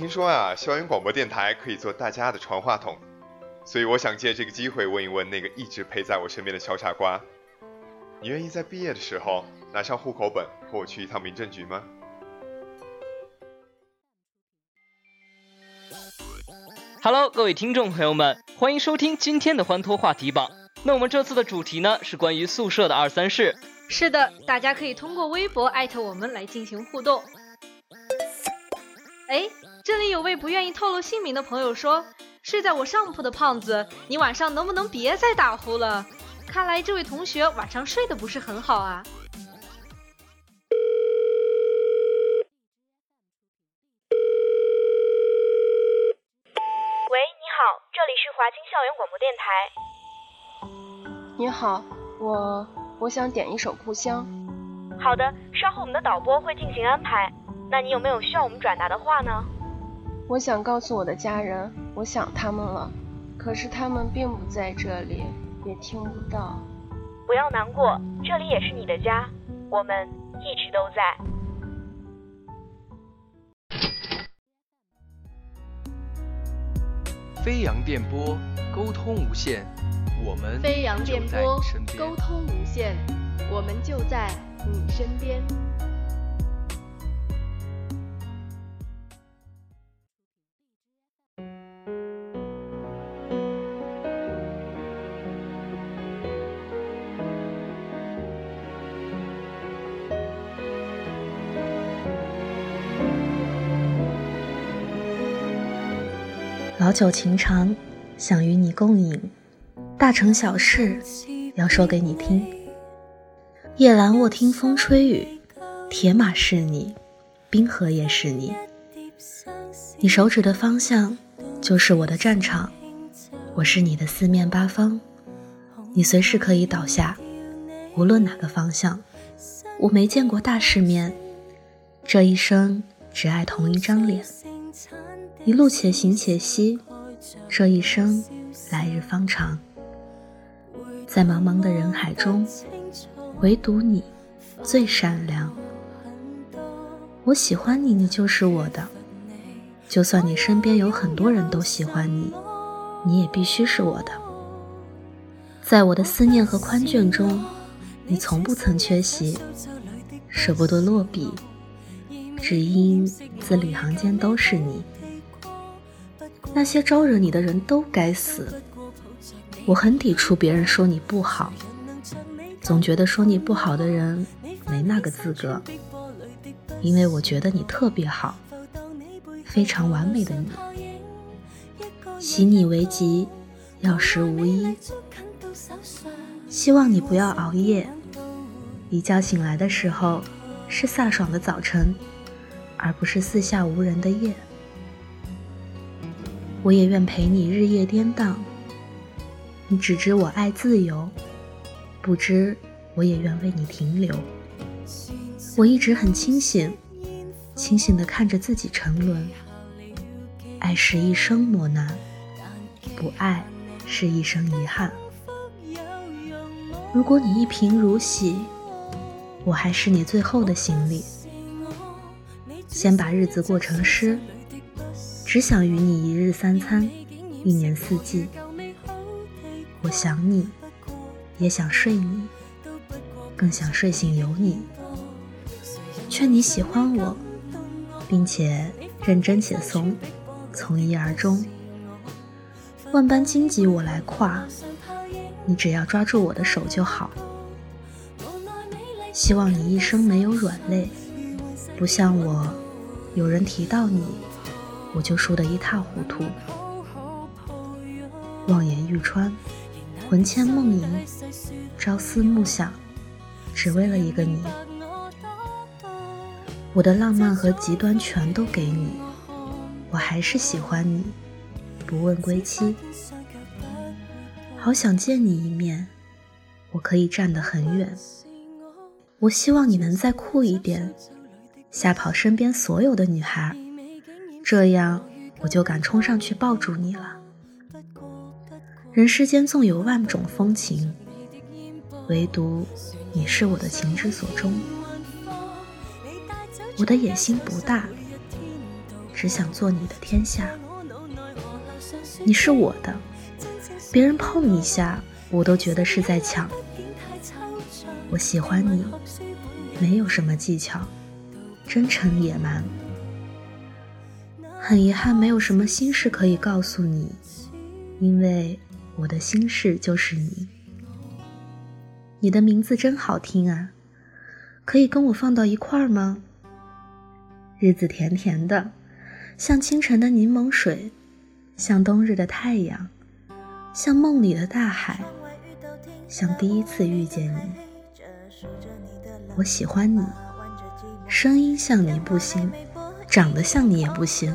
听说啊，校园广播电台可以做大家的传话筒，所以我想借这个机会问一问那个一直陪在我身边的小傻瓜，你愿意在毕业的时候拿上户口本和我去一趟民政局吗？Hello，各位听众朋友们，欢迎收听今天的欢脱话题榜。那我们这次的主题呢是关于宿舍的二三事。是的，大家可以通过微博艾特我们来进行互动。哎。这里有位不愿意透露姓名的朋友说：“睡在我上铺的胖子，你晚上能不能别再打呼了？看来这位同学晚上睡得不是很好啊。”喂，你好，这里是华清校园广播电台。你好，我我想点一首《故乡》。好的，稍后我们的导播会进行安排。那你有没有需要我们转达的话呢？我想告诉我的家人，我想他们了，可是他们并不在这里，也听不到。不要难过，这里也是你的家，我们一直都在。飞扬电波，沟通无限，我们飞扬电波，沟通无限，我们就在你身边。老酒情长，想与你共饮；大城小事，要说给你听。夜阑卧听风吹雨，铁马是你，冰河也是你。你手指的方向，就是我的战场。我是你的四面八方，你随时可以倒下，无论哪个方向。我没见过大世面，这一生只爱同一张脸。一路且行且惜，这一生来日方长。在茫茫的人海中，唯独你最善良。我喜欢你，你就是我的。就算你身边有很多人都喜欢你，你也必须是我的。在我的思念和宽眷中，你从不曾缺席。舍不得落笔，只因字里行间都是你。那些招惹你的人都该死。我很抵触别人说你不好，总觉得说你不好的人没那个资格，因为我觉得你特别好，非常完美的你。喜你为吉，药石无医。希望你不要熬夜，一觉醒来的时候是飒爽的早晨，而不是四下无人的夜。我也愿陪你日夜颠荡。你只知我爱自由，不知我也愿为你停留。我一直很清醒，清醒地看着自己沉沦。爱是一生磨难，不爱是一生遗憾。如果你一贫如洗，我还是你最后的行李。先把日子过成诗。只想与你一日三餐，一年四季。我想你，也想睡你，更想睡醒有你。劝你喜欢我，并且认真且怂，从一而终。万般荆棘我来跨，你只要抓住我的手就好。希望你一生没有软肋，不像我，有人提到你。我就输得一塌糊涂，望眼欲穿，魂牵梦萦，朝思暮想，只为了一个你。我的浪漫和极端全都给你，我还是喜欢你，不问归期。好想见你一面，我可以站得很远。我希望你能再酷一点，吓跑身边所有的女孩，这样我就敢冲上去抱住你了。人世间纵有万种风情，唯独你是我的情之所钟。我的野心不大，只想做你的天下。你是我的，别人碰你一下，我都觉得是在抢。我喜欢你，没有什么技巧，真诚野蛮。很遗憾，没有什么心事可以告诉你，因为我的心事就是你。你的名字真好听啊，可以跟我放到一块儿吗？日子甜甜的，像清晨的柠檬水，像冬日的太阳，像梦里的大海，像第一次遇见你。我喜欢你，声音像你不行，长得像你也不行，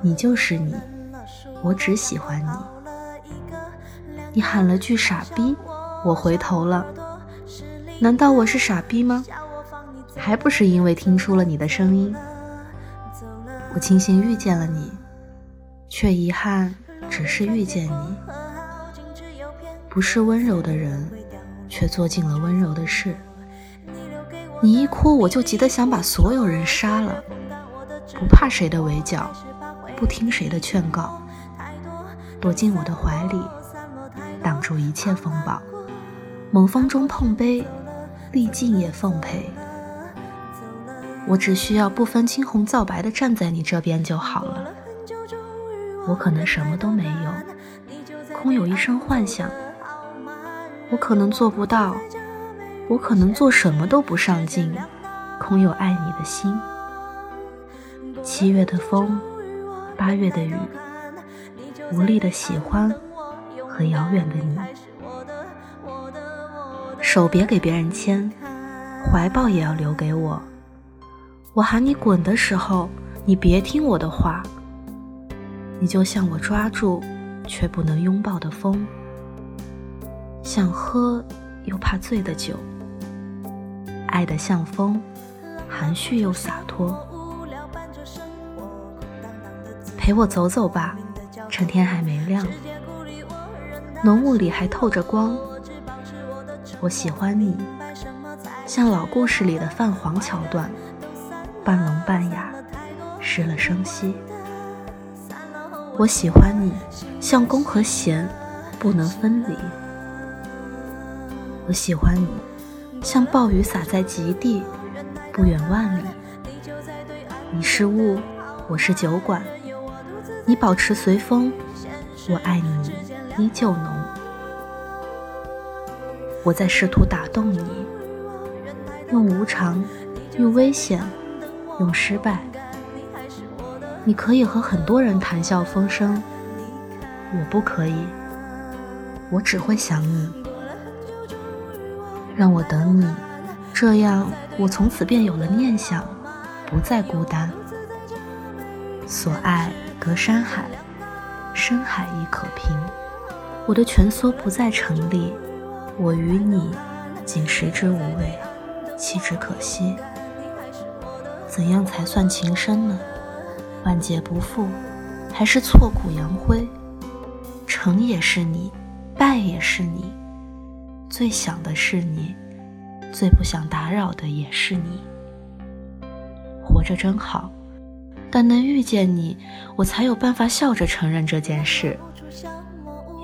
你就是你，我只喜欢你。你喊了句傻逼，我回头了，难道我是傻逼吗？还不是因为听出了你的声音。我庆幸遇见了你，却遗憾只是遇见你，不是温柔的人。却做尽了温柔的事。你一哭，我就急得想把所有人杀了。不怕谁的围剿，不听谁的劝告，躲进我的怀里，挡住一切风暴。猛风中碰杯，历尽也奉陪。我只需要不分青红皂白的站在你这边就好了。我可能什么都没有，空有一身幻想。我可能做不到，我可能做什么都不上进，空有爱你的心。七月的风，八月的雨，无力的喜欢和遥远的你。手别给别人牵，怀抱也要留给我。我喊你滚的时候，你别听我的话。你就像我抓住却不能拥抱的风。想喝又怕醉的酒，爱的像风，含蓄又洒脱。陪我走走吧，趁天还没亮，浓雾里还透着光。我喜欢你，像老故事里的泛黄桥段，半聋半哑，失了声息。我喜欢你，像弓和弦，不能分离。我喜欢你，像暴雨洒在极地，不远万里。你是雾，我是酒馆，你保持随风，我爱你依旧浓。我在试图打动你，用无常，用危险，用失败。你可以和很多人谈笑风生，我不可以，我只会想你。让我等你，这样我从此便有了念想，不再孤单。所爱隔山海，深海亦可平。我的蜷缩不再成立，我与你仅食之无味，弃之可惜。怎样才算情深呢？万劫不复，还是挫骨扬灰？成也是你，败也是你。最想的是你，最不想打扰的也是你。活着真好，但能遇见你，我才有办法笑着承认这件事。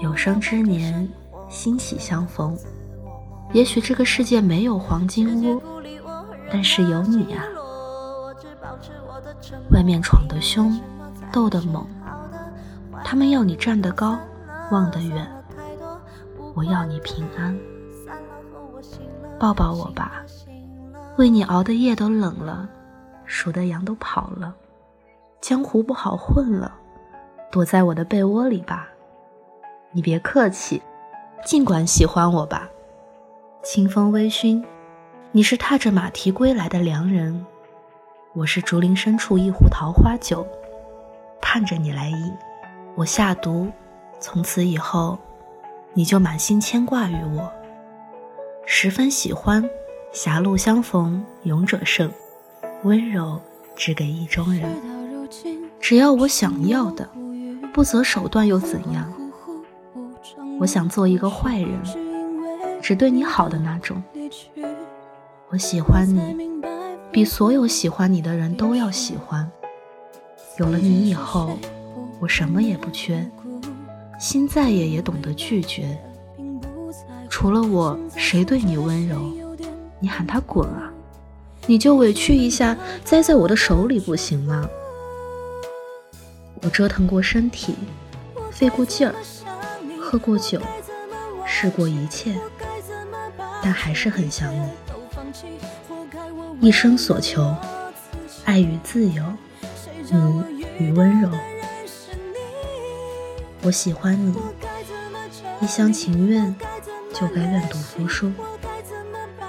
有生之年，欣喜相逢。也许这个世界没有黄金屋，但是有你啊。外面闯得凶，斗得猛，他们要你站得高，望得远。我要你平安。抱抱我吧，为你熬的夜都冷了，数的羊都跑了，江湖不好混了，躲在我的被窝里吧。你别客气，尽管喜欢我吧。清风微醺，你是踏着马蹄归来的良人，我是竹林深处一壶桃花酒，盼着你来饮。我下毒，从此以后，你就满心牵挂于我，十分喜欢。狭路相逢勇者胜，温柔只给意中人。只要我想要的，不择手段又怎样？我想做一个坏人，只对你好的那种。我喜欢你，比所有喜欢你的人都要喜欢。有了你以后，我什么也不缺，心再野也懂得拒绝。除了我，谁对你温柔？你喊他滚啊！你就委屈一下，栽在我的手里不行吗？我折腾过身体，费过劲儿，喝过酒，试过一切，但还是很想你。一生所求，爱与自由，你与温柔。我喜欢你，一厢情愿就该愿赌服输。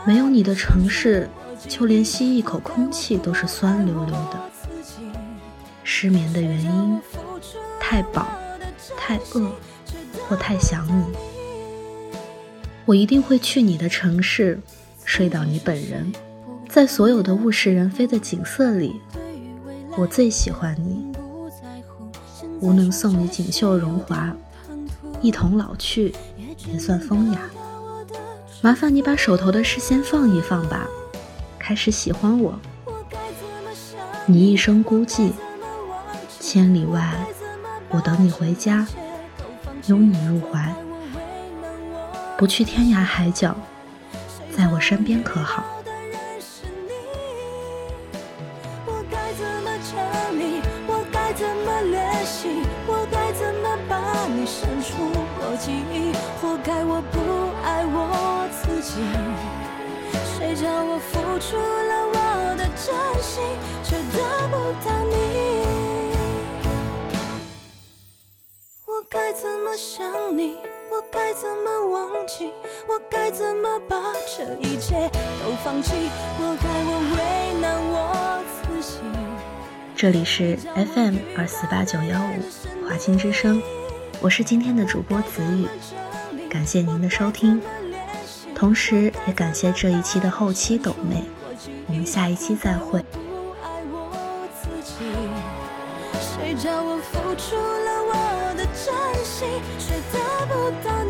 没有你的城市，就连吸一口空气都是酸溜溜的。失眠的原因，太饱、太饿或太想你。我一定会去你的城市，睡到你本人。在所有的物是人非的景色里，我最喜欢你。无能送你锦绣荣华，一同老去，也算风雅。麻烦你把手头的事先放一放吧，开始喜欢我。你一生孤寂，千里外，我等你回家，拥你入怀。不去天涯海角，在我身边可好？活该我不爱我自己，谁叫我付出了我的真心，却得不到你？怎么想你？我该怎么忘记？我该怎么把这一切都放弃？活该我为难我自己。这里是 FM 二四八九幺五华清之声。我是今天的主播子雨，感谢您的收听，同时也感谢这一期的后期抖妹，我们下一期再会。到。